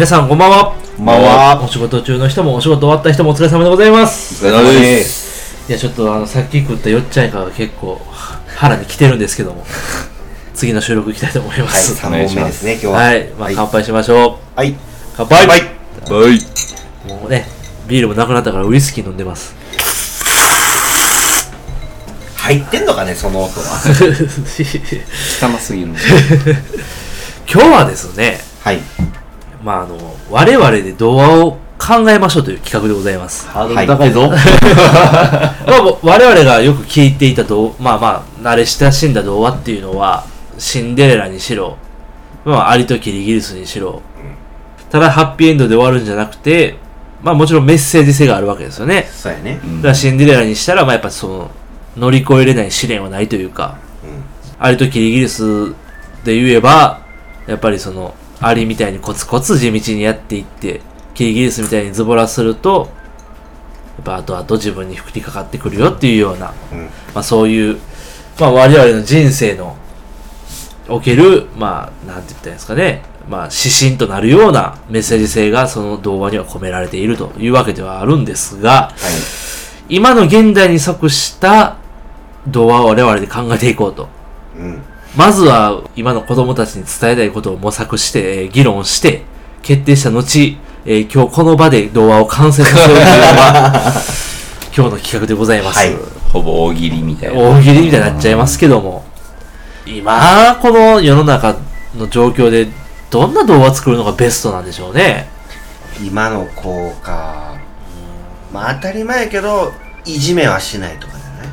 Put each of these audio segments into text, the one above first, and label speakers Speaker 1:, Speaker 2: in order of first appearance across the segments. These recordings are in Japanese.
Speaker 1: 皆さんこんばんは
Speaker 2: こんばんは
Speaker 1: お仕事中の人もお仕事終わった人もお疲れ様でございます
Speaker 2: お疲れ様です
Speaker 1: いやちょっとあのさっき食ったよっちゃいかが結構腹に来てるんですけども次の収録いきたいと思いま
Speaker 2: はい、
Speaker 1: す
Speaker 2: 3本目ですね、今日は。
Speaker 1: はい、まあ乾杯しましょう
Speaker 2: はい。
Speaker 1: 乾杯
Speaker 2: はい。
Speaker 3: はい。
Speaker 1: もうねビールもなくなったからウイスキー飲んでます
Speaker 2: 入ってんのかね、その音は。
Speaker 3: 汚すぎる。
Speaker 1: 今日はですね
Speaker 2: はい。
Speaker 1: まああの我々で童話を考えましょうという企画でございます。
Speaker 3: ハードル高い。ぞ。
Speaker 1: まあ、我々がよく聞いていた童まあまあ慣れ親しんだ童話っていうのはシンデレラにしろ、まあ、アリとキリギリスにしろ、ただハッピーエンドで終わるんじゃなくてまあもちろんメッセージ性があるわけですよね。
Speaker 2: そうやね。
Speaker 1: だからシンデレラにしたら、まあ、やっぱその乗り越えれない試練はないというか、アリとキリギリスで言えばやっぱりそのアリみたいにコツコツ地道にやっていってキリギリスみたいにズボラするとやっぱ後々自分に降りかかってくるよっていうような、
Speaker 2: うん。
Speaker 1: まあ、そういう、まあ、我々の人生のおけるまあなんて言ったらいいんですかねまあ指針となるようなメッセージ性がその童話には込められているというわけではあるんですが、
Speaker 2: はい。
Speaker 1: 今の現代に即した童話を我々で考えていこうと。
Speaker 2: うん。
Speaker 1: まずは今の子供たちに伝えたいことを模索して、えー議論して、決定した後、えー今日この場で童話を完成させるというのが、今日の企画でございます。
Speaker 2: はい
Speaker 3: ほぼ大喜利みたいな。
Speaker 1: 大喜利みたいになっちゃいますけども、今、この世の中の状況で、どんな童話作るのがベストなんでしょうね。
Speaker 2: 今の子か。まあ当たり前やけど、いじめはしないとかじゃない？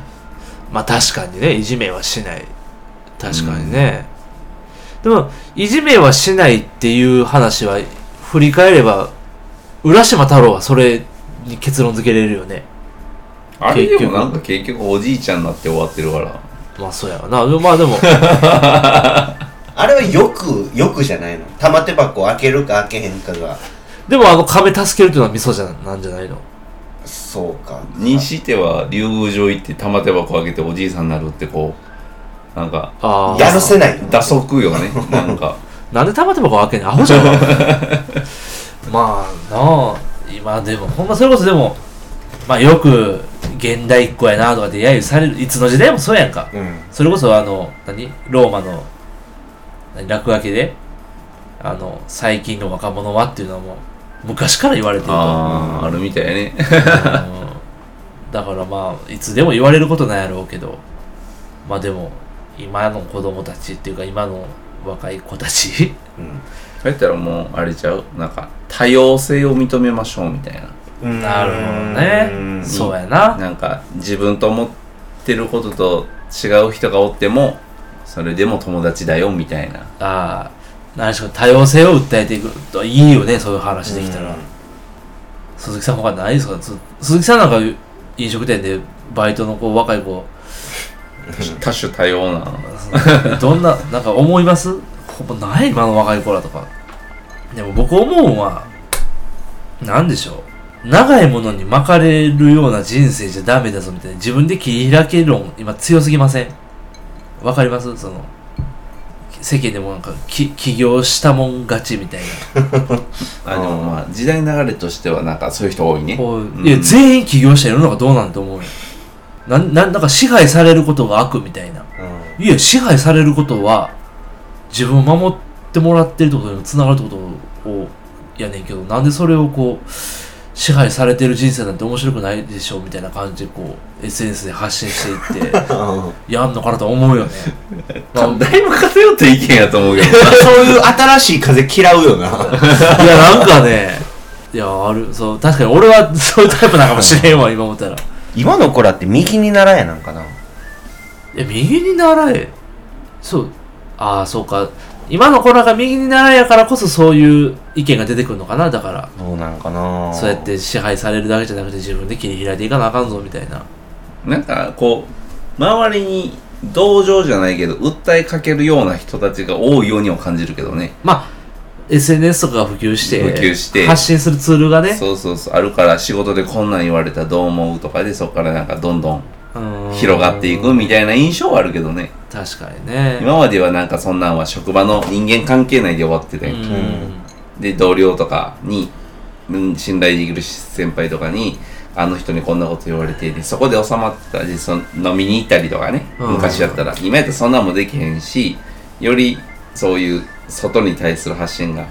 Speaker 1: まあ確かにね、いじめはしない。確かにね。でも、いじめはしないっていう話は、振り返れば、浦島太郎はそれに結論付けれるよね。
Speaker 3: あれで
Speaker 1: 結局
Speaker 3: もなんか結局おじいちゃんになって終わってるから。
Speaker 1: まあそうやわな。まあでも、
Speaker 2: あれはよく、よくじゃないの？玉手箱開けるか開けへんかが。
Speaker 1: でもあの壁助けるっていうのは味噌じゃなんじゃないの？
Speaker 2: そうか。
Speaker 3: にしては、竜宮城行って玉手箱開けておじいさんになるってこう、なんか、
Speaker 1: ああ。
Speaker 2: やるせない。
Speaker 3: 打足よね。なんか。
Speaker 1: なんで玉手箱開けんアホじゃん。まあなあ、今でも、ほんまそれこそでも、まあよく、現代っ子やなとかで揶揄される、いつの時代もそうやんか。
Speaker 2: うん。
Speaker 1: それこそあの、何？ローマの、何？落書きで、あの、最近の若者はっていうのはもう、昔から言われてると。
Speaker 3: ああ、あるみたいやね。
Speaker 1: うんだからまあ、いつでも言われることなんやろうけど、まあでも、今の子供たちっていうか、今の若い子たち
Speaker 2: うん。
Speaker 3: そうやったらもう、あれちゃう？なんか、多様性を認めましょうみたいな。
Speaker 2: うん
Speaker 1: なるほどね
Speaker 2: うん
Speaker 1: そうやな。
Speaker 3: なんか自分と思ってることと違う人がおってもそれでも友達だよみたいな
Speaker 1: ああ、何しろ多様性を訴えていくといいよね、そういう話できたら。鈴木さん他ないですか？つ鈴木さんなんか飲食店でバイトの子、若い子、
Speaker 3: 多種多様な
Speaker 1: どんな、なんか思います？ほぼない今の若い子らとか。でも僕思うんは、なんでしょう？長いものに巻かれるような人生じゃダメだぞみたいな。自分で切り開け論今強すぎません？わかります？その世間でもなんかき起業したもん勝ちみたいな。
Speaker 3: あでもまあ時代流れとしてはなんかそういう人多いね。
Speaker 1: い。や全員起業したら世の中どうなんと思うよなんなんなんか支配されることが悪みたいな。
Speaker 2: うん。
Speaker 1: いや支配されることは自分を守ってもらってるってことにつながるってことをやねんけどなんでそれをこう支配されてる人生なんて面白くないでしょみたいな感じでこう SNS で発信していって やんのかなと思うよね、ま あ
Speaker 3: だいぶ偏った意見やと思うけど。
Speaker 2: そういう新しい風嫌うよな。
Speaker 1: いやなんかねいやある。そう確かに俺はそういうタイプなのかもしれんわ今思ったら。い
Speaker 2: 今の子らって右に習えなんかな？
Speaker 1: や右に習えそうああそうか今の子らが右に習えやからこそそういう意見が出てくるのかな？だから
Speaker 2: どうなんかな。
Speaker 1: そうやって支配されるだけじゃなくて自分で切り開いていかなあかんぞみたいな。
Speaker 3: なんかこう周りに同情じゃないけど訴えかけるような人たちが多いようには感じるけどね
Speaker 1: まあ、SNS とかが普及して、
Speaker 3: 普及して。
Speaker 1: 発信するツールがね、
Speaker 3: そうそうそう。あるから仕事でこんなん言われたらどう思うとかでそこからなんかどんどん
Speaker 1: うん。
Speaker 3: 広がっていくみたいな印象はあるけどね。
Speaker 1: 確かにね。
Speaker 3: 今まではなんかそんなんは職場の人間関係内で終わってたで同僚とかにうん信頼できる先輩とかにあの人にこんなこと言われてでそこで収まってたりその飲みに行ったりとかね、
Speaker 1: うん。
Speaker 3: 昔やったら。今やったらそんなんもできへんしよりそういう外に対する発信が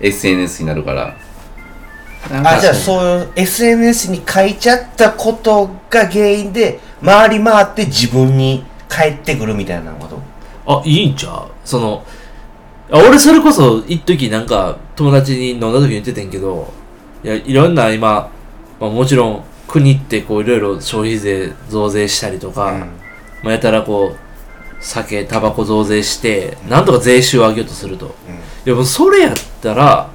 Speaker 3: SNS になるから。
Speaker 2: あじゃあそういう SNS に書いちゃったことが原因で回り回って自分に返ってくるみたいなこと？
Speaker 1: あ、いいんちゃう？その、あ俺それこそ一時なんか友達に飲んだ時に言っててんけど、いや、いろんな今、まあもちろん国ってこういろいろ消費税増税したりとか、まあやたらこう、酒、タバコ増税して、なんとか税収を上げようとすると。いやもうそれやったら、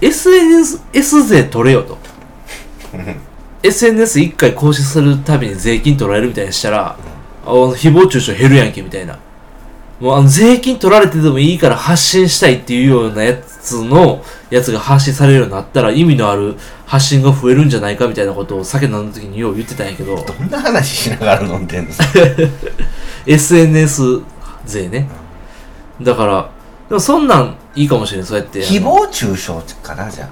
Speaker 1: SNS 税取れよと。SNS 一回行使するたびに税金取られるみたいにしたら、あの誹謗中傷減るやんけみたいな。もうあの税金取られてでもいいから発信したいっていうようなやつのやつが発信されるようになったら意味のある発信が増えるんじゃないかみたいなことを酒飲んだ時によう言ってたんやけど、
Speaker 2: どんな話しながら飲んでんの？
Speaker 1: SNS 税ね。だから、でもそんなんいいかもしれない、そうやって。
Speaker 2: 誹謗中傷かなじゃ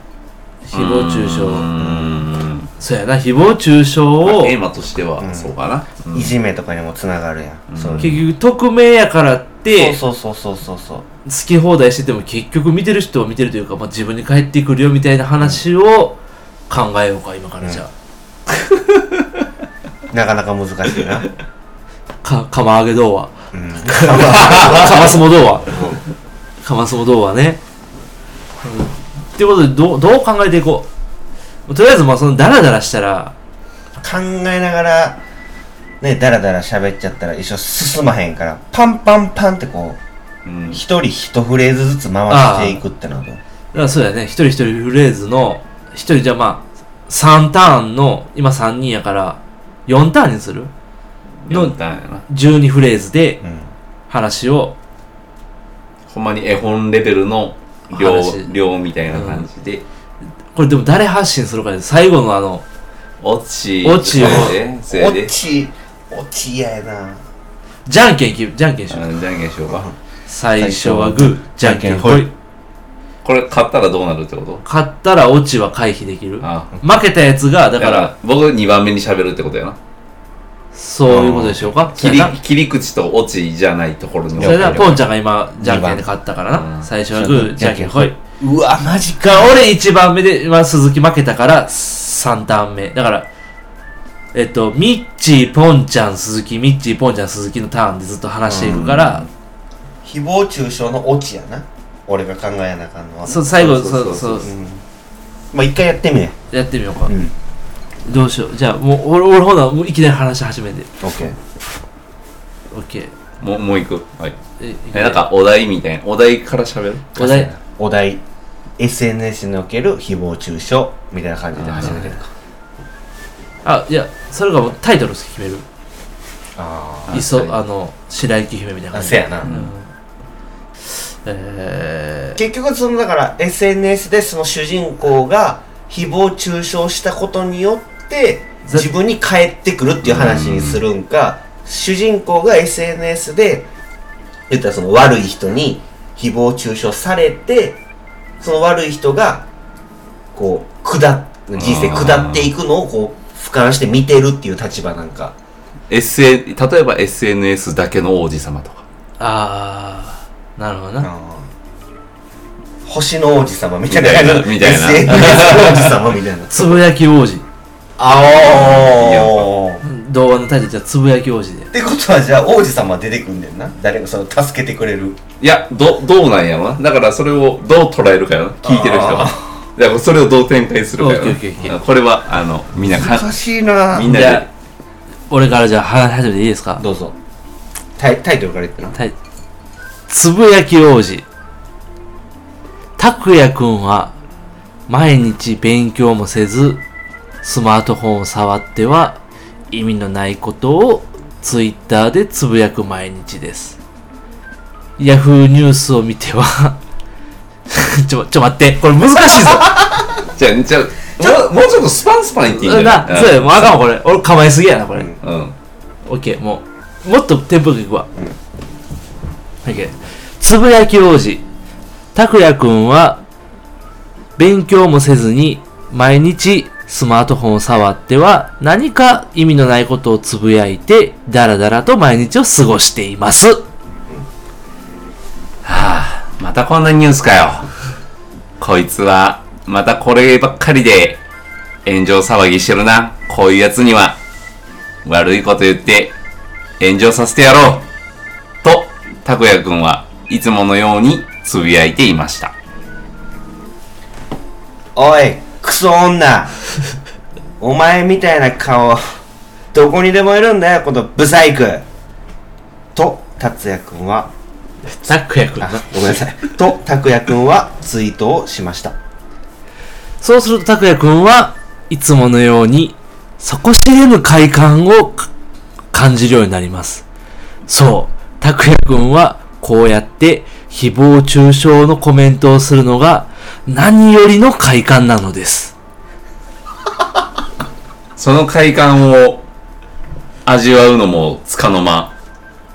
Speaker 1: 誹謗中傷。
Speaker 3: うーん。
Speaker 1: そうやな、誹謗中傷を、
Speaker 3: テーマとしては
Speaker 2: うん。
Speaker 3: そうかな、
Speaker 2: あ、
Speaker 3: うん。
Speaker 2: いじめとかにもつながるやん、そう
Speaker 1: 結局匿名やからって、
Speaker 2: そうそうそうそうそう。
Speaker 1: 好き放題してても結局見てる人は見てるというか、まあ、自分に返ってくるよみたいな話を考えようか、今からじゃ
Speaker 2: なかなか難しいな、
Speaker 1: あ。か、釜揚げ童話。
Speaker 2: うん、
Speaker 1: かますも童話。かますも童話ね。うんっていうことで、どう、どう考えていこう。とりあえず、まあ、その、ダラダラしたら、
Speaker 2: 考えながらねダラダラ喋っちゃったら一生進まへんからパンパンパンってこう
Speaker 3: うん
Speaker 2: 一人一フレーズずつ回していくってのはどう？
Speaker 1: だからそうやね、一人一人フレーズの、一人じゃあまあ、3ターンの、今3人やから、4ターンにする？の
Speaker 3: 4ターンやな
Speaker 1: 12フレーズで
Speaker 2: うん。
Speaker 1: 話を、
Speaker 3: ほんまに絵本レベルの量
Speaker 1: 話。
Speaker 3: 量みたいな感じで、
Speaker 1: これでも誰発信するかで、最後のあの、
Speaker 3: オチ。
Speaker 1: オチを。
Speaker 3: それで。それで
Speaker 2: 落ち落ち嫌やな。
Speaker 1: じゃんけんき、じゃんけんしよう。
Speaker 3: うんじゃんけんしようか。
Speaker 1: 最初はグー、じゃんけんほい。
Speaker 3: これ買ったらどうなるってこと？
Speaker 1: 勝ったらオチは回避できる。
Speaker 3: あ。
Speaker 1: 負けたやつが、だ
Speaker 3: だか
Speaker 1: からら、
Speaker 3: 僕2番目に喋るってことやな
Speaker 1: そういうことでしょうか？
Speaker 3: 切り切り口とオチじゃないところに
Speaker 1: それでは、ポンちゃんが今、じゃんけんで勝ったから
Speaker 3: う
Speaker 1: な。
Speaker 3: ん。
Speaker 1: 最初はグー、じゃんけんほい。
Speaker 2: うわマジか。
Speaker 1: が、俺1番目で、まあ、鈴木負けたから、3ターン目。だから、えっと、ミッチー、ポンちゃん、鈴木、ミッチー、ポンちゃん、鈴木のターンでずっと話していくから、
Speaker 2: 誹謗中傷のオチやな。俺が考えなあかんのは
Speaker 1: そう最後、
Speaker 3: そう
Speaker 1: そう、
Speaker 3: そう
Speaker 2: まあ一回やってみよ
Speaker 1: やってみようか。
Speaker 2: う。うん
Speaker 1: どうしよう。じゃあ、もう、俺、俺ほな、もういきなり話し始めて。
Speaker 2: オッケー
Speaker 1: オッケー。
Speaker 3: もうもう一個はい。
Speaker 1: え、
Speaker 3: えなんかお題みたいな。お題から喋る？
Speaker 1: お題、
Speaker 2: お題。SNS における誹謗中傷みたいな感じで始めてるか。
Speaker 1: あ、いや、それがもうタイトル決める。
Speaker 2: あ
Speaker 1: いっそ、
Speaker 3: はい
Speaker 1: あの、白雪姫みたいな
Speaker 2: あ
Speaker 1: 感じ。
Speaker 2: せやな、
Speaker 1: うん。え
Speaker 2: 結局そのだから SNS でその主人公が誹謗中傷したことによって
Speaker 1: ぜ
Speaker 2: 自分に返ってくるっていう話にするんか主人公が SNS で言ったらその悪い人に誹謗中傷されてその悪い人がこう下っ人生下っていくのをこう俯瞰して見てるっていう立場なんか。
Speaker 3: SN 例えば SNS だけの王子様とか。
Speaker 1: ー、あー、なるほどな。
Speaker 2: 星の王子様みたいな。
Speaker 3: たいな。
Speaker 2: SNS 王子様みたいな。
Speaker 1: つぶやき王子。
Speaker 2: あお
Speaker 1: 動画のタイトルじゃつぶやき王子で。
Speaker 2: ってことはじゃあ王子様出てくんねんな。誰かその助けてくれる。
Speaker 3: いやどどうなんやろなだからそれをどう捉えるかよな。聞いてる人が。だからそれをどう展開するかよ
Speaker 1: オッケーオッケーオッケー。
Speaker 3: なこれはあのみんなか
Speaker 2: 難しいな。
Speaker 3: みんな
Speaker 1: じゃあ
Speaker 3: で、
Speaker 1: 俺からじゃあ話し始めていいですか？
Speaker 2: どうぞ。タイタイトルから言ってな。
Speaker 1: タイつぶやき王子。拓也くんは毎日勉強もせず、スマートフォンを触っては意味のないことをツイッターでつぶやく毎日です。ヤフーニュースを見ては ちょ、ちょ待って、これ難しいぞ。
Speaker 3: じゃあじゃあもうちょっとスパンスパン言っていいんじゃ
Speaker 1: な、そうや、もうあかんわ、これ。俺構えすぎやな、これ。
Speaker 2: うん
Speaker 3: うん
Speaker 1: オッケー、もう、もっとテンポよくいくわ。オッケー。つぶやき王子。拓也くんは、勉強もせずに毎日スマートフォンを触っては何か意味のないことをつぶやいてダラダラと毎日を過ごしています。
Speaker 3: はあ、またこんなニュースかよ。こいつは、またこればっかりで、炎上騒ぎしてるな。こういうやつには、悪いこと言って、炎上させてやろう。と、拓也くんはいつものようにつぶやいていました。
Speaker 2: おい、クソ女お前みたいな顔、どこにでもいるんだよ、このブサイクと、達也くんは、
Speaker 1: 拓也くんな
Speaker 2: あ、ごめんなさい。と、拓也くんはツイートをしました。
Speaker 1: そうすると拓也くんはいつものように底知れぬ快感をか感じるようになります。そう、拓也くんはこうやって誹謗中傷のコメントをするのが何よりの快感なのです。
Speaker 3: その快感を味わうのもつかの間。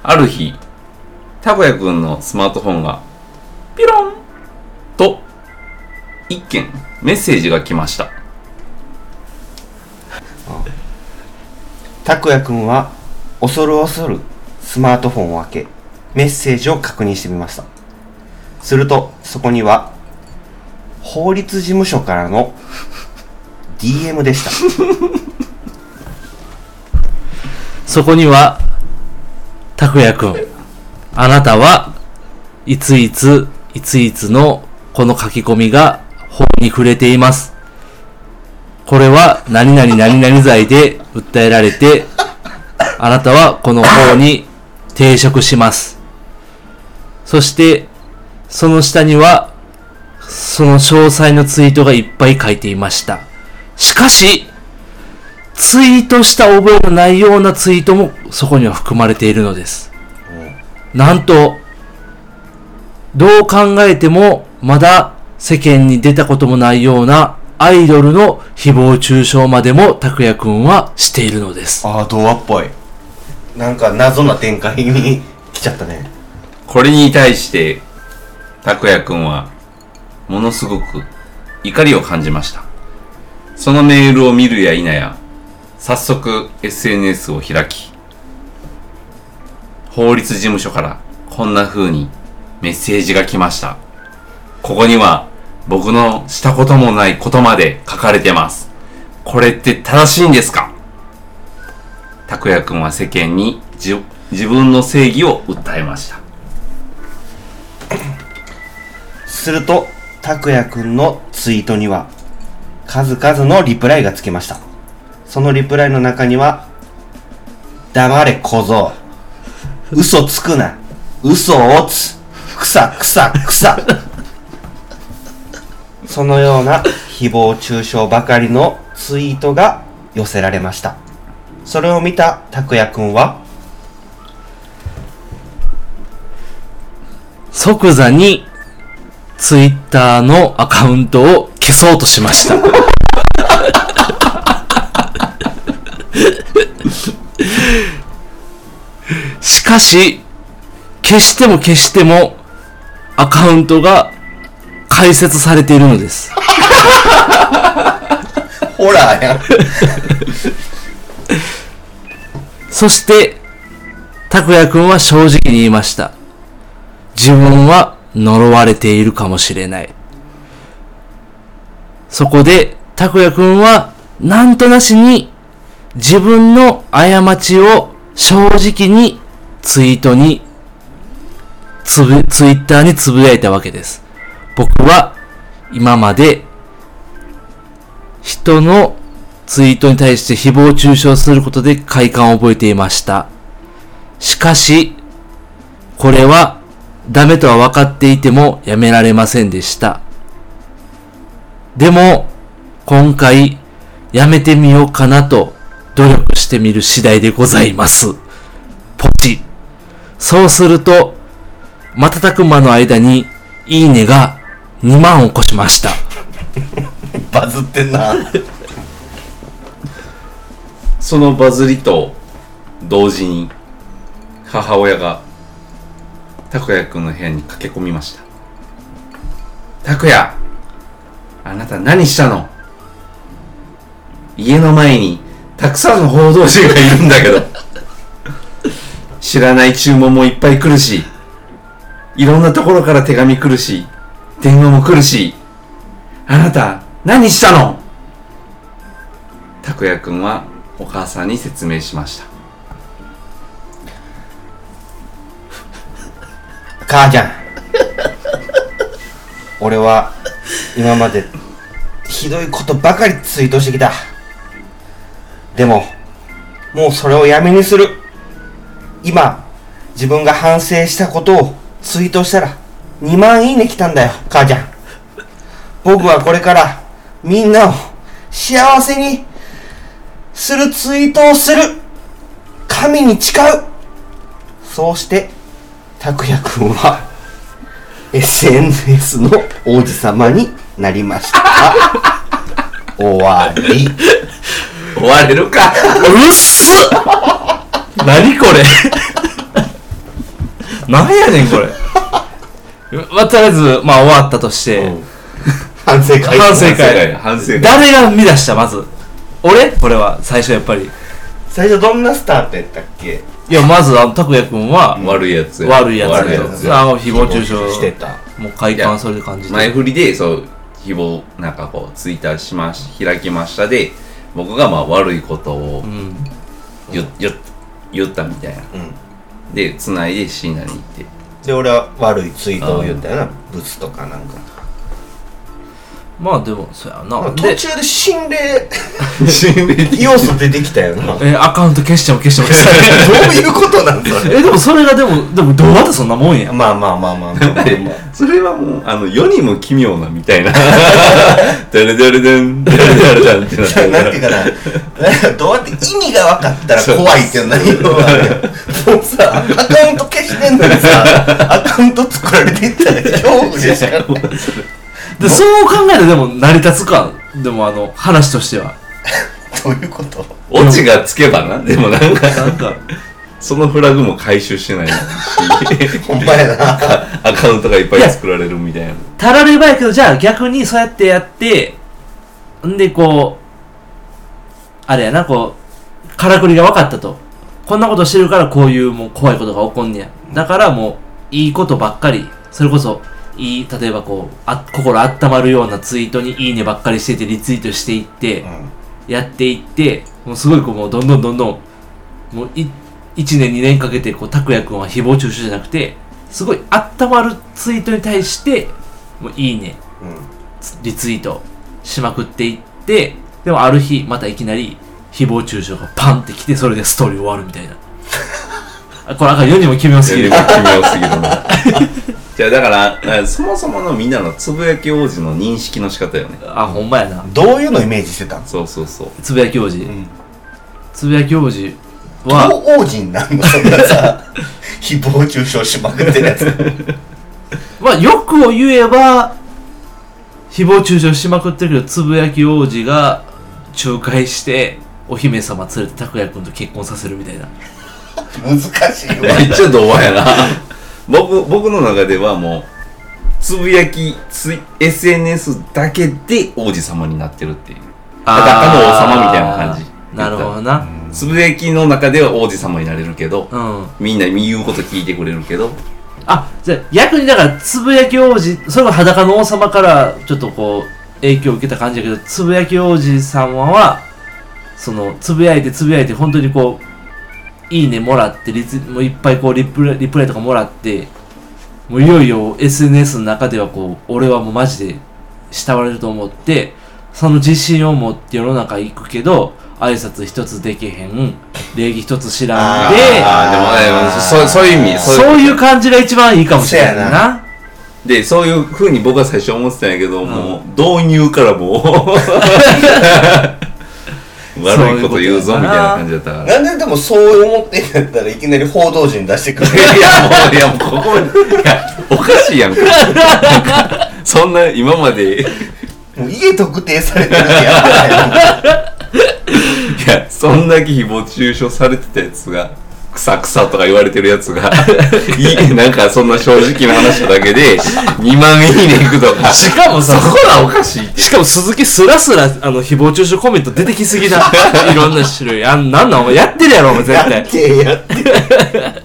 Speaker 3: ある日、拓也くんのスマートフォンがピロンと一件メッセージが来ました。
Speaker 2: 拓也くんは、恐る恐るスマートフォンを開け、メッセージを確認してみました。すると、そこには、法律事務所からの DM でした。
Speaker 1: そこには、拓也くん、あなたはいついつ、いついつのこの書き込みが法に触れています。これは何々何々罪で訴えられて、あなたはこの法に抵触します。そして、その下には、その詳細のツイートがいっぱい書いていました。しかし、ツイートした覚えのないようなツイートもそこには含まれているのです。なんと、どう考えてもまだ世間に出たこともないようなアイドルの誹謗中傷までも拓也くんはしているのです。
Speaker 2: ああ、童話っぽい。なんか謎な展開に来ちゃったね。
Speaker 3: これに対して、拓也くんは、ものすごく怒りを感じました。そのメールを見るや否や、早速 SNS を開き、法律事務所からこんな風にメッセージが来ました。ここには僕のしたこともないことまで書かれてます。これって正しいんですか？拓也くんは世間に自分の正義を訴えました。
Speaker 2: すると、拓也くんのツイートには、数々のリプライがつきました。そのリプライの中には、黙れ小僧。嘘つくな。嘘をつ。くさくさくさ。そのような誹謗中傷ばかりのツイートが寄せられました。それを見た拓也くんは、
Speaker 1: 即座にツイッターのアカウントを消そうとしました。しかし、消しても消してもアカウントが開設されているのです。
Speaker 2: ホラーやん。
Speaker 1: そして、拓也くんは正直に言いました。自分は呪われているかもしれない。そこで、拓也くんは、なんとなしに、自分の過ちを正直にツイートに、つぶ、ツイッターにつぶやいたわけです。僕は、今まで、人のツイートに対して誹謗中傷することで快感を覚えていました。しかし、これはダメとは分かっていてもやめられませんでした。でも、今回、やめてみようかなと努力してみる次第でございます。ポチ。そうすると、瞬く間の間に、いいねが2万を超しました。
Speaker 2: バズってんな。
Speaker 3: そのバズりと同時に母親が拓也くんの部屋に駆け込みました。拓也あなた何したの？家の前にたくさんの報道陣がいるんだけど。知らない注文もいっぱい来るしいろんなところから手紙来るし電話も来るし。あなた何したの？拓也くんはお母さんに説明しました。
Speaker 2: 母ちゃん。俺は今までひどいことばかりツイートしてきた。でももうそれをやめにする。今自分が反省したことをツイートしたら2万いいね来たんだよ母ちゃん。僕はこれからみんなを幸せにするツイートをする。神に誓う。そうして拓也くんは SNS の王子様になりました。終わり。
Speaker 3: 終われるか。
Speaker 1: うっす。何これ。何やねんこれ。まあ、とりあえずまあ終わったとして、
Speaker 2: 反省会。
Speaker 1: 反省会。
Speaker 3: 反省会。
Speaker 1: 誰が見出した？まず。俺？これは。最初やっぱり
Speaker 2: 最初どんなスタートやったっけ？
Speaker 1: いやまずあの拓也君は
Speaker 3: 悪いやつ
Speaker 1: 悪いやつ
Speaker 3: 悪いやつ
Speaker 1: あの誹謗中傷。
Speaker 2: してた。
Speaker 1: もう快感それで感じて
Speaker 3: 前振りでそう誹謗なんかこうツイッターしまし開きましたで僕がまあ悪いことを
Speaker 1: うん。
Speaker 3: 言,、言言ったみたいな。
Speaker 2: うん。
Speaker 3: でつないで椎名に行って。
Speaker 2: で俺は悪いツイートを言ったよな。ブツとかなんか
Speaker 1: まあでもそうやな。
Speaker 2: 途
Speaker 1: で
Speaker 2: 中で心霊
Speaker 3: 心霊
Speaker 2: 要素出てきたよな。ど
Speaker 1: えアカウント消しても消しても消しても
Speaker 2: ういうことなんそれ？
Speaker 1: えでもそれがでもでも動画ってそんなもんや。
Speaker 2: まあまあまあまあまあまあまあ
Speaker 3: それはもうあの世にも奇妙なみたいな。ダルダルダンダルダルダンってなっ
Speaker 2: なんていうかな、なんかどうやって意味が分かったら怖いっていう内容があるやん。もうさ、アカウント消してんのにさ、アカウント作られていったら恐怖でしかない。
Speaker 1: でそう考えたらでも成り立つかでもあの話としては。
Speaker 2: どういうこと？
Speaker 3: オチがつけばな。でもなんか
Speaker 1: なんか。
Speaker 3: そのフラグも回収してないし
Speaker 2: ほんまやな。
Speaker 3: アカウントがいっぱい作られるみたいな。
Speaker 1: たらればやけどじゃあ逆にそうやってやってんでこうあれやなこうからくりが分かったと。こんなことしてるからこういうもう怖いことが起こんねや。だからもういいことばっかり。それこそいい例えばこうあ心温まるようなツイートにいいねばっかりしててリツイートしていって、やっていってもうすごいこうもうどんどんどんどんもうい1年2年かけてこう拓也君は誹謗中傷じゃなくてすごい温まるツイートに対してもういいねリツイートしまくっていってでもある日またいきなり誹謗中傷がパンってきてそれでストーリー終わるみたいな。あこれあかん世にも奇妙すぎる。
Speaker 3: 奇妙すぎるなじゃあだからあそもそものみんなのつぶやき王子の認識の仕方よね。
Speaker 1: あほんまやな。
Speaker 2: どういうのイメージしてたん
Speaker 3: そうそうそう。
Speaker 1: つぶやき王子、
Speaker 2: ん。
Speaker 1: つぶやき王子
Speaker 2: ど
Speaker 1: は
Speaker 2: う王子になんの？そんなさ、誹謗中傷しまくってるやつ。
Speaker 1: まあよくを言えば誹謗中傷しまくってるけどつぶやき王子が仲介してお姫様連れて拓也君と結婚させるみたいな。
Speaker 2: 難しいわ。
Speaker 3: めっちゃ童話やな僕僕の中ではもうつぶやきツイ SNS だけで王子様になってるっていう。裸の王様みたいな感じ。
Speaker 1: なるほどな。
Speaker 3: つぶやきの中では王子様になれるけど
Speaker 1: うん。
Speaker 3: みんな言うこと聞いてくれるけど。
Speaker 1: あじゃあ逆にだからつぶやき王子それも裸の王様からちょっとこう影響を受けた感じだけどつぶやき王子様はそのつぶやいてつぶやいて本当にこういいねもらってリツもういっぱいこうリプライリプライとかもらってもういよいよ SNS の中ではこう俺はもうマジで慕われると思ってその自信を持って世の中行くけど挨拶一つできへん礼儀一つ知らんで
Speaker 3: ああでもねそうそういう意味
Speaker 1: そういう感じが一番いいかもしれない
Speaker 2: そうや
Speaker 1: な。
Speaker 3: でそういうふうに僕は最初思ってたんやけど、もう導入からもう 悪いこと言うぞみたいな感じだったから。
Speaker 2: なんででもそう思ってんやったらいきなり報道陣出してくる
Speaker 3: いやもういやもうここいやおかしいやんか。なんかそんな今まで。い
Speaker 2: もう家特定されてるってやばない
Speaker 3: やそんだけ誹謗中傷されてたやつがくさくさとか言われてるやつが、いい、なんかそんな正直な話だけで、2万いいねいくとか、
Speaker 1: しかもさ
Speaker 3: そこはおかしいって。
Speaker 1: しかも鈴木スラスラ、あの、誹謗中傷コメント出てきすぎだ。いろんな種類。あんなんなんお前やってるやろ、お前絶
Speaker 2: や
Speaker 1: 対。
Speaker 2: てやって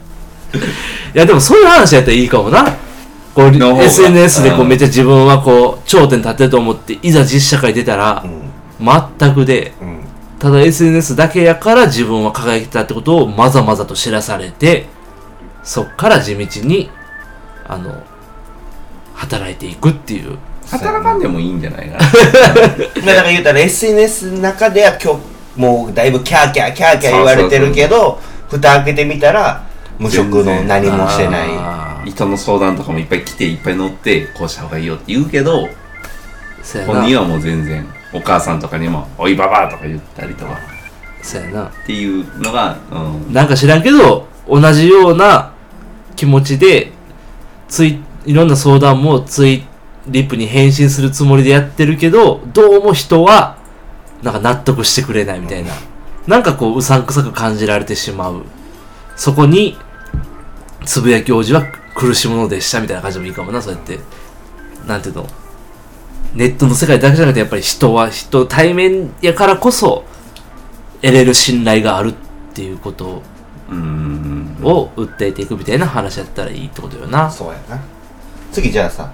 Speaker 1: や、でもそういう話やったらいいかもな。こう、
Speaker 3: の方が
Speaker 1: SNS でこう
Speaker 3: うん
Speaker 1: めっちゃ自分はこう、頂点立ってると思って、いざ実社会出たら
Speaker 2: う、ん
Speaker 1: 全くで、
Speaker 2: うん
Speaker 1: ただ SNS だけやから自分は輝いてたってことをまざまざと知らされて、そっから地道に、あの、働いていくっていう。
Speaker 3: 働かんでもいいんじゃないかな。
Speaker 2: まあだから言うたら SNS の中では今日もうだいぶキャーキャーキャーキャー言われてるけど蓋開けてみたら無職の何もしてない
Speaker 3: 人の相談とかもいっぱい来ていっぱい乗ってこうした方がいいよって言うけど。本人はもう全然お母さんとかにも「おいばば」とか言ったりとか
Speaker 1: そうやな。
Speaker 3: っていうのが、うん、
Speaker 1: なんか知らんけど、同じような気持ちで、つい、いろんな相談もツイリップに返信するつもりでやってるけど、どうも人は、なんか納得してくれないみたいな。なんかこう、うさんくさく感じられてしまう。そこに、つぶやき王子は苦しむのでしたみたいな感じでもいいかもな、そうやって。なんていうの？ネットの世界だけじゃなくて、やっぱり人は人、対面やからこそ、得れる信頼があるっていうこと
Speaker 3: うん。
Speaker 1: を訴えていくみたいな話やったらいいってことよな。
Speaker 2: そうやな。次じゃあさ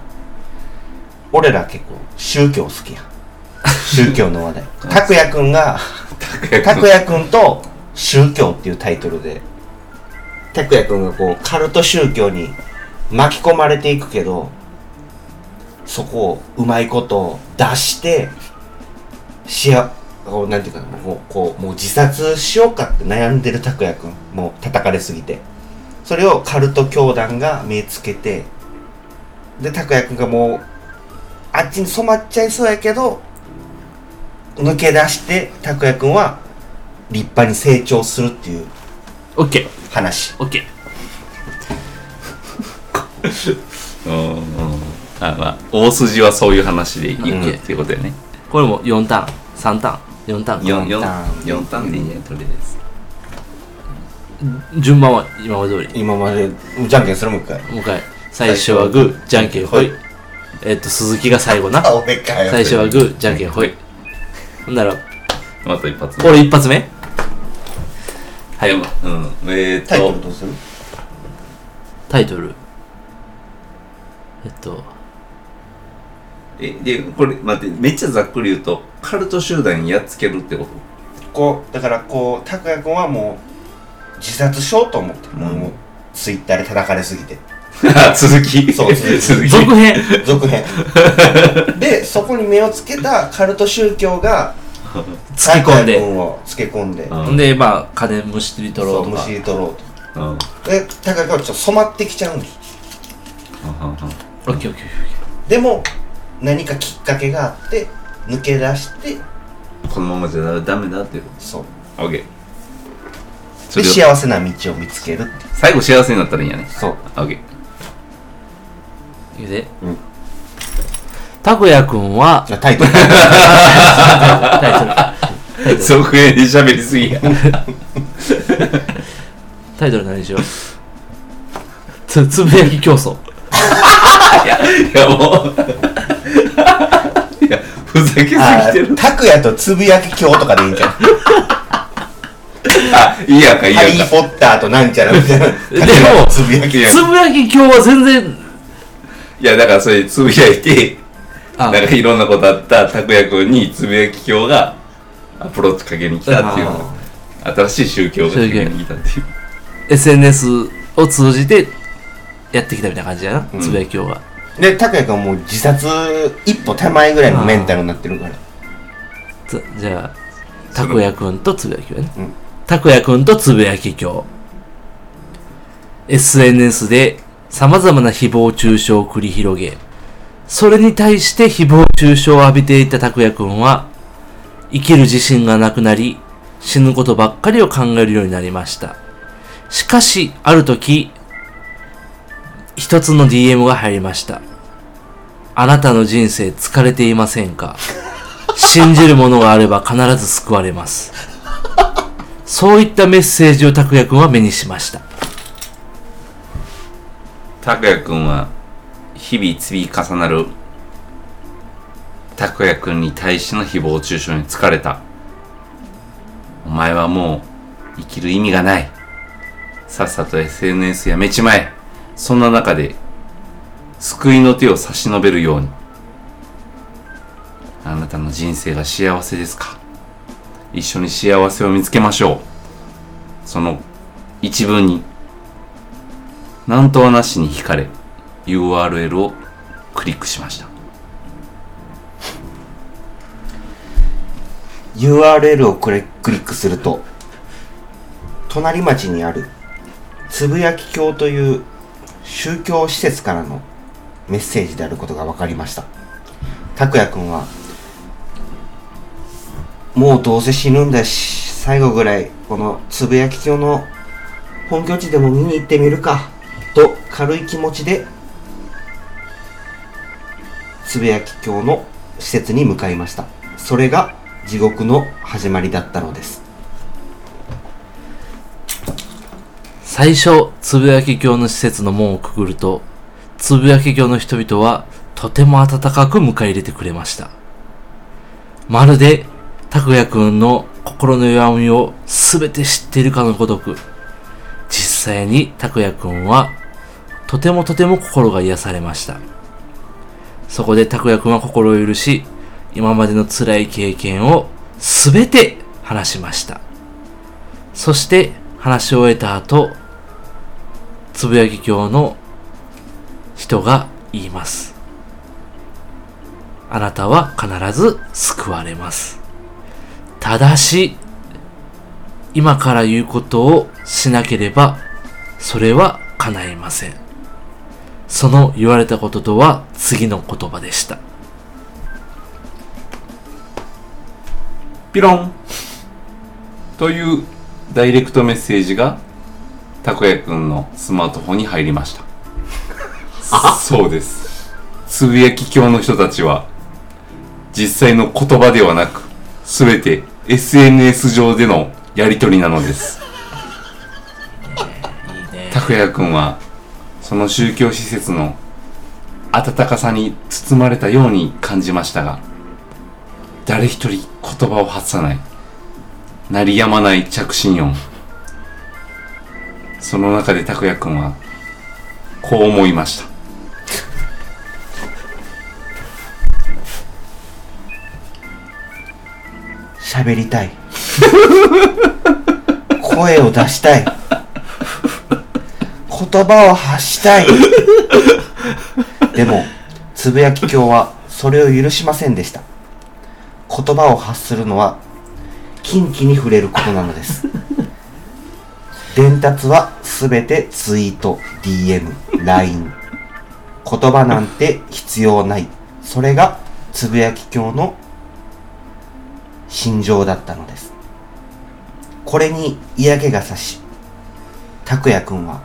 Speaker 2: 俺ら結構宗教好きやん。宗教の話題。拓也くんが拓也くん。と宗教っていうタイトルで拓也くんがこうカルト宗教に巻き込まれていくけどそこをうまいこと出してしやこうなんていうかなもうこうもう自殺しようかって悩んでる拓也くんもう叩かれすぎて。それをカルト教団が目つけてで拓也くんがもうあっちに染まっちゃいそうやけど抜け出して拓也くんは立派に成長するっていう
Speaker 1: オッケー、
Speaker 2: 話。
Speaker 1: オッケー。
Speaker 3: うんうんあまあ大筋はそういう話でいい
Speaker 1: うん
Speaker 3: っていうことやね
Speaker 1: これも4ターン、3ターン、4ターンか。
Speaker 3: 4
Speaker 2: 四
Speaker 3: 四
Speaker 2: ターン
Speaker 3: 四ターンでいいんじゃないとりあえず
Speaker 1: 順番は今まで通り。
Speaker 2: 今までじゃんけんするもう一回
Speaker 1: もう一回。最初はグー、じゃんけんほい。えっと、鈴木が最後な。
Speaker 2: あ俺かよ
Speaker 1: 最初はグー、じゃんけんほい。ほんなら、
Speaker 3: また一発
Speaker 1: これ一発目？
Speaker 3: はいうんえーっ
Speaker 2: タイトル
Speaker 3: と
Speaker 2: どうする？
Speaker 1: タイトル。えっと、
Speaker 3: えでこれ待ってめっちゃざっくり言うとカルト集団にやっつけるってこと？
Speaker 2: こうだからこう拓也くんはもう自殺しようと思って、もうもうツイッターで叩かれすぎて。
Speaker 3: あ 続き。
Speaker 2: そう続き。
Speaker 3: 続き。
Speaker 1: 続編。
Speaker 2: 続編。でそこに目をつけたカルト宗教が
Speaker 1: つき込んで。
Speaker 2: つけ込んで。
Speaker 3: うん。
Speaker 1: で、まあ、金むしり取ろとか。
Speaker 2: そううむし。り取ろう
Speaker 3: うん。
Speaker 2: とで拓也くんはちょっと染まってきちゃうんです。
Speaker 3: ははは
Speaker 1: オッケーオッケー。
Speaker 2: でも何かきっかけがあって抜け出して
Speaker 3: このままじゃダメだっていう。
Speaker 2: そう。
Speaker 3: オッケーそ
Speaker 2: で幸せな道を見つける
Speaker 3: 最後幸せになったらいいんやね。
Speaker 2: そう。
Speaker 3: オッケー
Speaker 1: 言うで
Speaker 2: うん。
Speaker 1: 拓也くんは、
Speaker 2: あタイトル。
Speaker 1: タイトル。タイトル。
Speaker 3: 続編で喋りすぎや。
Speaker 1: タイトル何にしよう？つ、つぶやき競争。
Speaker 3: いやいやもうふざけすぎ
Speaker 2: あ
Speaker 3: てる
Speaker 2: 拓也とつぶやき教とかでいいんじゃん。
Speaker 3: あいいやんかいい
Speaker 2: ハリー・ポッターとなんちゃらみたいな。
Speaker 1: も
Speaker 2: つぶやき
Speaker 1: つぶやき今日は全然、
Speaker 3: いやだからそれつぶやいて
Speaker 1: あ。
Speaker 3: なんかいろんなことあった拓也君につぶやき教がアプローチかけに来たっていう新しい宗教がかけに来たっていう。
Speaker 1: SNS を通じてやってきたみたいな感じやな、
Speaker 2: うん
Speaker 1: つぶやき今日は。
Speaker 2: で拓也君はもう自殺一歩手前ぐらいのメンタルになってるから
Speaker 1: つじゃあ、たこやくんとつぶやきはね
Speaker 2: うん。
Speaker 1: たこやくんとつぶやき今日。SNS で様々な誹謗中傷を繰り広げ、それに対して誹謗中傷を浴びていたたこやくんは、生きる自信がなくなり、死ぬことばっかりを考えるようになりました。しかし、ある時、一つの DM が入りました。あなたの人生疲れていませんか？信じるものがあれば必ず救われます。そういったメッセージを拓也くんは目にしました。
Speaker 3: 拓也くんは日々積み重なる拓也くんに対しての誹謗中傷に疲れたお前はもう生きる意味がないさっさと SNS やめちまえそんな中で救いの手を差し伸べるように。あなたの人生が幸せですか？一緒に幸せを見つけましょう。その一文になんとはなしに惹かれ URL をクリックしました。
Speaker 2: URL をクリクリックすると隣町にあるつぶやき教という宗教施設からのメッセージであることが分かりました。拓也くんはもうどうせ死ぬんだし最後ぐらいこのつぶやき教の本拠地でも見に行ってみるかと軽い気持ちでつぶやき教の施設に向かいました。それが地獄の始まりだったのです。
Speaker 1: 最初、つぶやき教の施設の門をくぐると、つぶやき教の人々はとても温かく迎え入れてくれました。まるで、拓也くんの心の弱みをすべて知っているかのごとく、実際に拓也くんはとてもとても心が癒されました。そこで拓也くんは心を許し、今までの辛い経験をすべて話しました。そして話し終えた後、つぶやき教の人が言います。あなたは必ず救われます。ただし、今から言うことをしなければ、それは叶いません。その言われたこととは次の言葉でした。
Speaker 3: ピロンというダイレクトメッセージがたこやくんのスマートフォンに入りました そうです。つぶやき教の人たちは実際の言葉ではなく全て SNS 上でのやり取りなのです。拓也くんはその宗教施設の温かさに包まれたように感じましたが誰一人言葉を発さない鳴りやまない着信音。その中で拓也くんはこう思いました
Speaker 2: 喋りたい。声を出したい。言葉を発したい。でもつぶやき教はそれを許しませんでした。言葉を発するのは禁忌に触れることなのです。伝達はすべてツイート DMLINE 言葉なんて必要ない。それがつぶやき教の心情だったのです。これに嫌気がさし拓也くんは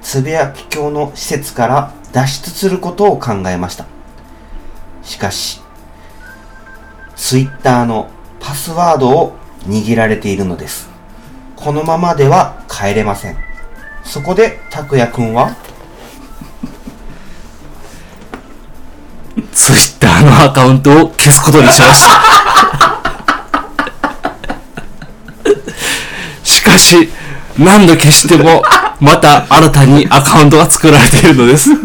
Speaker 2: つぶやき教の施設から脱出することを考えました。しかしツイッターのパスワードを握られているのです。このままでは帰れません。そこで拓也くんは
Speaker 1: ツイッターのアカウントを消すことにしました。しかし、何度消しても、また新たにアカウントが作られているのです。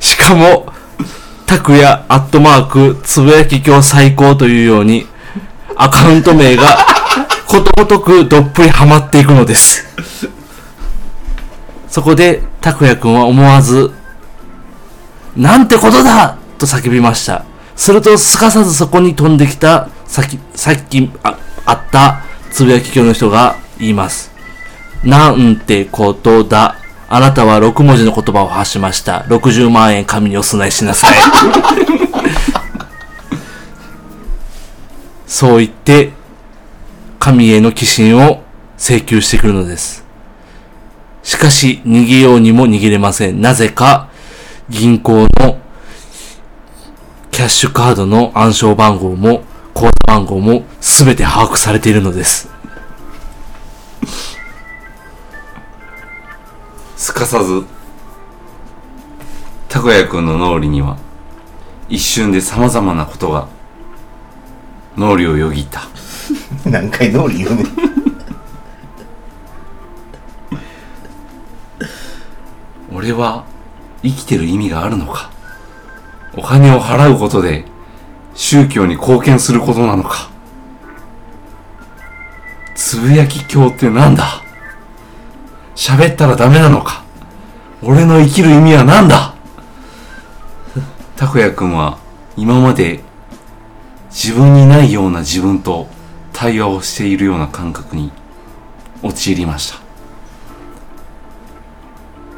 Speaker 1: しかも、拓也アットマークつぶやき今日最高というように、アカウント名がことごとくどっぷりハマっていくのです。そこで、拓也くんは思わず、なんてことだと叫びました。すると、すかさずそこに飛んできた、さっき、さっきああったつぶやき教の人が言います。なんてことだ。あなたは6文字の言葉を発しました。60万円紙にお供えしなさい。そう言って、神への寄進を請求してくるのです。しかし、逃げようにも逃げれません。なぜか、銀行のキャッシュカードの暗証番号も口座番号も全て把握されているのです。
Speaker 3: すかさず、たこやくんの脳裏には、一瞬で様々なことが、脳裏をよぎった。
Speaker 2: 何回通り言うねん
Speaker 3: 俺は生きてる意味があるのかお金を払うことで宗教に貢献することなのか。つぶやき教ってなんだ。喋ったらダメなのか。俺の生きる意味は何だ。たこやくんは今まで自分にないような自分と対話をしているような感覚に陥りました。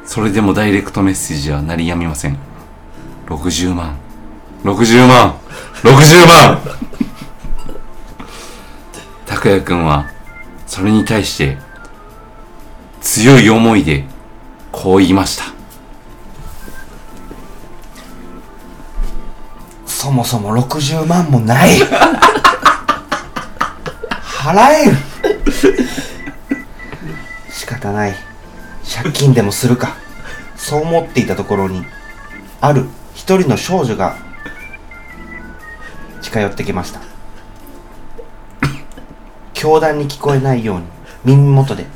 Speaker 3: それでもダイレクトメッセージは鳴りやみません。60万。60万 !60 万。拓也くんは、それに対して、強い思いで、こう言いました。
Speaker 2: そもそも60万もない。払える仕方ない。借金でもするか。そう思っていたところにある一人の少女が近寄ってきました。教団に聞こえないように耳元で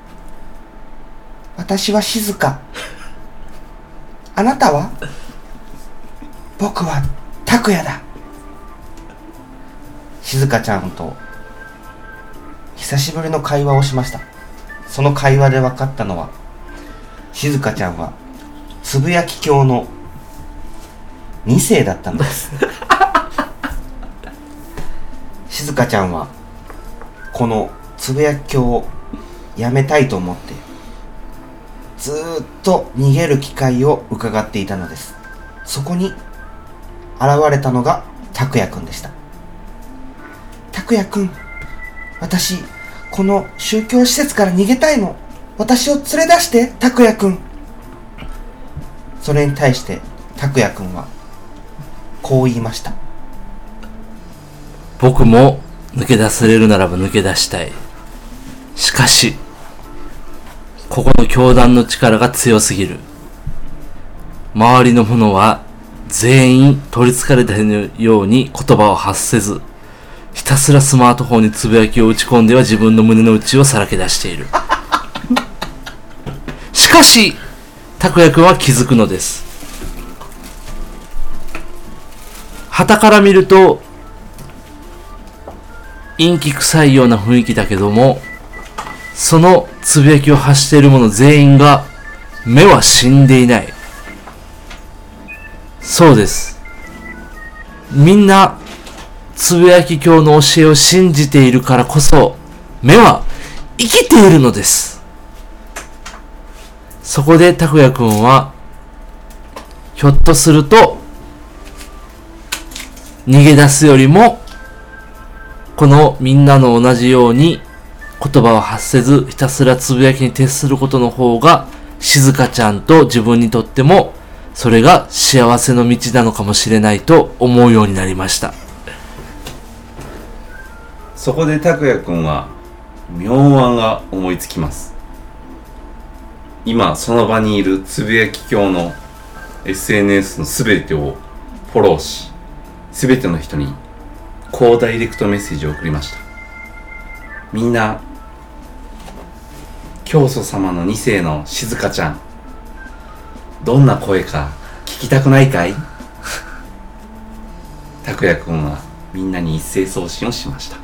Speaker 2: 「私は静か。あなたは?」僕は拓也だ。静香ちゃんと久しぶりの会話をしました。その会話で分かったのは静香ちゃんはつぶやき教の2世だったのです。静香ちゃんはこのつぶやき教をやめたいと思ってずっと逃げる機会を伺っていたのです。そこに現れたのが拓也くんでした。拓也くん私この宗教施設から逃げたいの。私を連れ出して拓也くん。それに対して拓也くんはこう言いました。
Speaker 1: 僕も抜け出せれるならば抜け出したい。しかし、ここの教団の力が強すぎる。周りの者は全員取り憑かれたように言葉を発せず、ひたすらスマートフォンにつぶやきを打ち込んでは自分の胸の内をさらけ出している。しかし、拓也くんは気づくのです。旗から見ると、陰気臭いような雰囲気だけども、そのつぶやきを発している者全員が、目は死んでいない。そうです。みんな、つぶやき教の教えを信じているからこそ、目は生きているのです。そこで拓也くんは、ひょっとすると、逃げ出すよりも、このみんなの同じように言葉を発せずひたすらつぶやきに徹することの方が静香ちゃんと自分にとってもそれが幸せの道なのかもしれないと思うようになりました。
Speaker 3: そこで拓也くんは妙案が思いつきます今その場にいるつぶやき教の SNS の全てをフォローし全ての人にこうダイレクトメッセージを送りました。みんな教祖様の2世の静香ちゃんどんな声か聞きたくないかい？拓也くんはみんなに一斉送信をしました。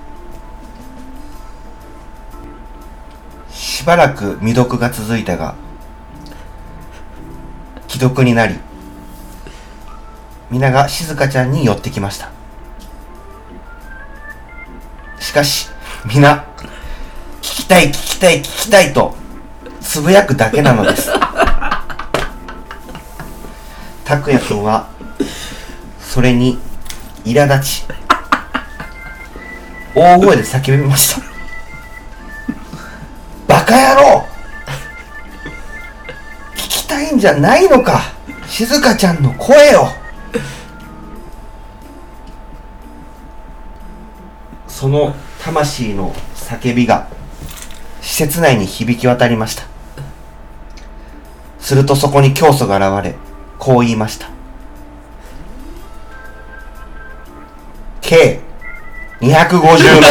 Speaker 2: しばらく未読が続いたが既読になり皆が静香ちゃんに寄ってきました。しかし皆聞きたい聞きたい聞きたいとつぶやくだけなのです。拓也くんはそれに苛立ち大声で叫びました。バカ野郎聞きたいんじゃないのか静香ちゃんの声を。の魂の叫びが施設内に響き渡りました。するとそこに教祖が現れこう言いました。計250万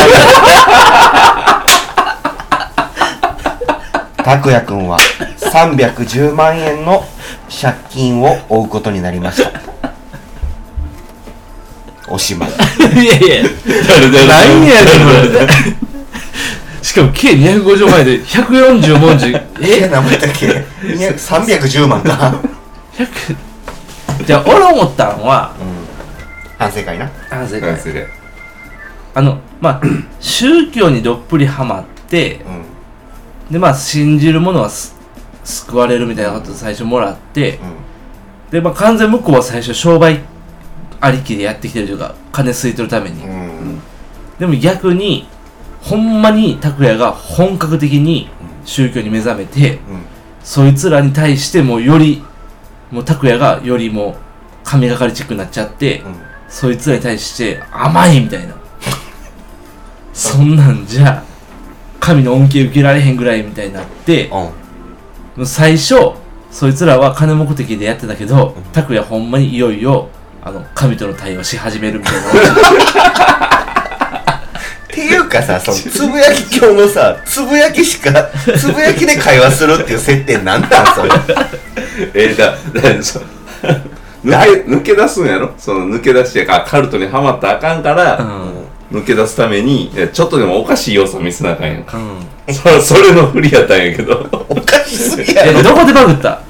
Speaker 2: 拓也くんは310万円の借金を負うことになりました。おしまい
Speaker 1: いやいや。何やねんこれ。しかも計250万円で140文字。
Speaker 2: え？
Speaker 1: え
Speaker 2: 何も言ったっけ？200 310万か。な
Speaker 1: じゃあ俺思ったんは
Speaker 2: 反省会な。
Speaker 1: あ正解
Speaker 3: 何それ
Speaker 1: あのまあ 宗教にどっぷりハマって
Speaker 2: うん。
Speaker 1: でまあ信じるものはす救われるみたいなことを最初もらってでまあ完全向こうは最初商売ありきでやってきてるというか金吸い取るために。
Speaker 2: うん。うん
Speaker 1: でも逆にほんまに拓哉が本格的に宗教に目覚めて
Speaker 2: うん。
Speaker 1: そいつらに対してもうよりもう拓哉がよりもう神がかりチックになっちゃって、
Speaker 2: うん。
Speaker 1: そいつらに対して甘いみたいな。そんなんじゃ神の恩恵受けられへんぐらいみたいになって最初そいつらは金目的でやってたけど拓哉ほんまにいよいよあの神との対話し始めるみたいな
Speaker 2: っていうかさ、そのつぶやき教のさ、つぶやきしか、つぶやきで会話するっていう設定なんなんそれ？
Speaker 3: えー、だ、だ、そ抜け、抜け出すんやろ？その抜け出して、あ、カルトにはまったらあかんから、
Speaker 1: うん
Speaker 3: 抜け出すために、ちょっとでもおかしい要素見せなあかんやんか。
Speaker 1: うん
Speaker 3: そそれの振りやったんやけど。
Speaker 2: おかしすぎやろ。
Speaker 1: えどこでバグった？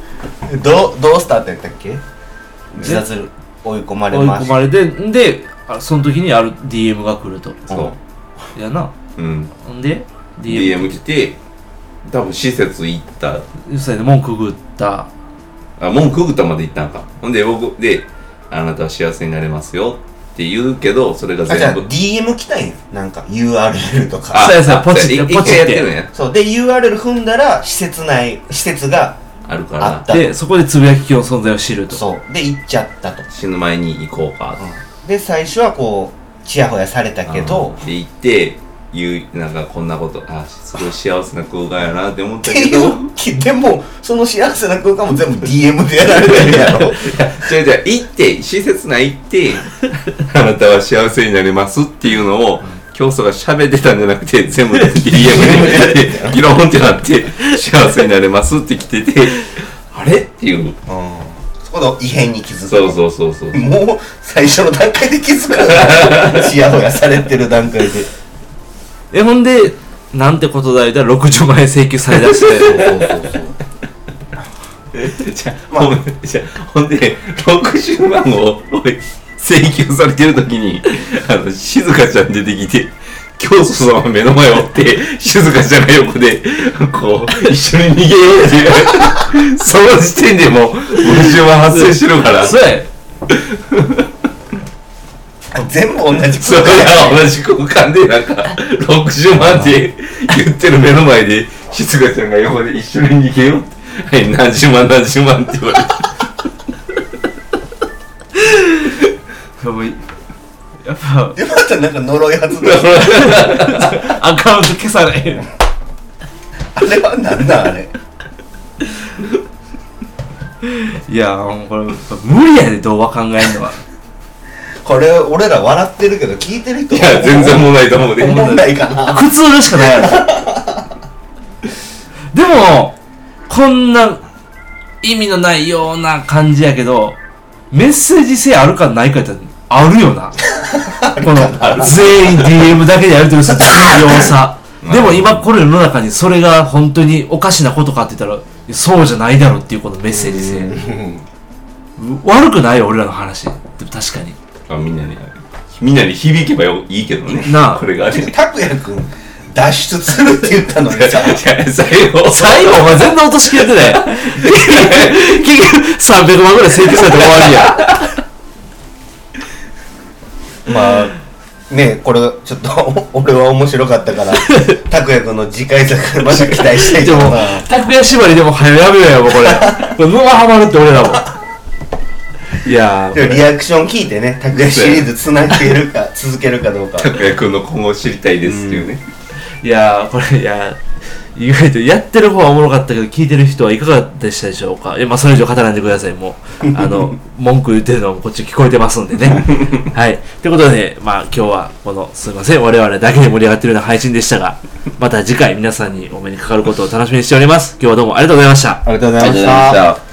Speaker 2: どう、どうスタートやったっけ？自殺に追い込まれ
Speaker 1: 追い
Speaker 2: ました。
Speaker 1: 込まれてんであその時にある DM が来ると
Speaker 3: そう。
Speaker 1: やな
Speaker 3: うん。
Speaker 1: ほんで DM,
Speaker 3: DM 来て、多分施設行った。
Speaker 1: それで文句ぐった
Speaker 3: あ、文句ぐったまで行ったんか。ほんで、僕、で、あなたは幸せになれますよって言うけど、それが
Speaker 2: あ、じゃあ
Speaker 3: 全部。
Speaker 2: DM 来たんや。なんか URL とか。
Speaker 1: そうやそうやポチってポチって
Speaker 3: 回やってるんや。
Speaker 2: そう。で、URL 踏んだら、施設内、施設が
Speaker 3: あるか
Speaker 2: あっ
Speaker 3: ら、
Speaker 2: た
Speaker 1: でそこでつぶやき機の存在を知ると
Speaker 2: そう。で、行っちゃったと。
Speaker 3: 死ぬ前に行こうか。
Speaker 2: で、最初はこう、ちやほやされたけど、
Speaker 3: で行って言うなんかこんなことあすごい幸せな空間やなって思っ
Speaker 2: ったてい
Speaker 3: けど
Speaker 2: うき、でも、その幸せな空間も全部 DM でやられてるやろ。
Speaker 3: 違う違う行って施設内行ってあなたは幸せになりますっていうのを教祖が喋ってたんじゃなくて 全部 DM ででギロンってなって幸せになれますって来ててあれ？っていう。
Speaker 2: うん。そこで異変に気づく。
Speaker 3: そうそうそうそう。
Speaker 2: もう最初の段階で気づくからちやほやされてる段階で。
Speaker 1: えほんでなんてことだいたら60万円請求されだして。
Speaker 3: じゃあほんで60万を請求されてる時にあの静香ちゃん出てきて教祖様目の前を追って静香ちゃんが横でこう一緒に逃げようっていうその時点でもう50万発生してるから。
Speaker 1: そうや。
Speaker 2: 全部同じ
Speaker 3: それが同じ空間でなんか60万って言ってる目の前で静香ちゃんが横で一緒に逃げようって。はい何十万何十万って言われて
Speaker 1: やっぱやっぱ。
Speaker 2: でまたなんか呪い発動
Speaker 1: アカウント消されへん
Speaker 2: あれはなんだあれ。
Speaker 1: いやもうこれ無理やで童話考えんのは。
Speaker 2: これ俺ら笑ってるけど聞いてる人
Speaker 3: いや全然もうないと思うで。
Speaker 2: 思んないかな。
Speaker 1: 苦痛でしかないやろでもこんな意味のないような感じやけどメッセージ性あるかないかってあるよな。この全員 DM だけでやり取りする重要さ。でも今これ世の中にそれが本当におかしなことかって言ったらそうじゃないだろっていうこのメッセージ性。悪くないよ俺らの話。でも確かに。
Speaker 3: あみんなにみんなに響けばよいいけどね。
Speaker 1: なあ。
Speaker 3: これがね。
Speaker 2: 拓也君脱出するって言ったのにさ。
Speaker 3: 最後。
Speaker 1: 最後お前全然落としきれてない。結局300万ぐらい請求されて終わりや
Speaker 2: まあねこれちょっと 俺は面白かったから拓也君の次回作また期待したいけどな。
Speaker 1: 拓哉縛りでも早やめよやもうこれ。これ沼ハマるって俺らもいいや
Speaker 2: リアクション聞いてね拓哉シリーズつなげるか続けるかどうか。
Speaker 3: 拓也君の今後知りたいですっていうね。
Speaker 1: いやーこれいや意外とやってる方はおもろかったけど聞いてる人はいかがでしたでしょうか？いやまあそれ以上語らんでください。もう あの文句言ってるのもこっち聞こえてますんでね。はい。ということでまあ今日はこのすいません。我々だけで盛り上がってるような配信でしたがまた次回皆さんにお目にかかることを楽しみにしております。今日はどうもありがとうございました。
Speaker 2: ありがとうございまし
Speaker 3: た。